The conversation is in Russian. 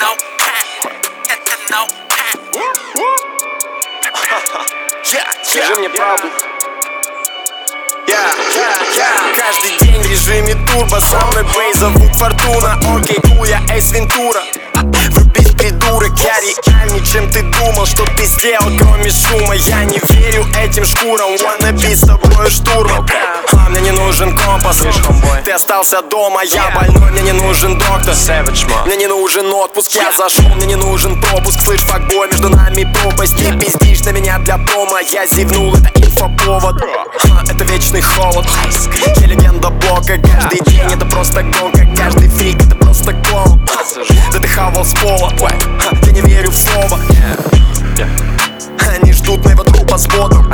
no cap. Это no cap. Скажи мне правду. Каждый день в режиме турбо. Со мной бей, зовут Фортуна. Окей, я Эйс Вентура. Врубись, придурок, я реальней, чем ты думал Что ты сделал, кроме шума. Я не верю этим шкурам. Wanna be с тобой штурмом Мне не нужен компас. Ты остался дома, я больной Мне не нужен доктор. Мне не нужен отпуск, я зашел Мне не нужен пропуск, слышь, факбой Между нами пропасть, ты пиздишь на меня для промо Я зевнул, это инфоповод. Это вечный холод. Я легенда блока, каждый день Это просто гонка, каждый фрик Это просто кол Да ты хавал с пола. Я не верю в слово. Они ждут моего трупа с ботом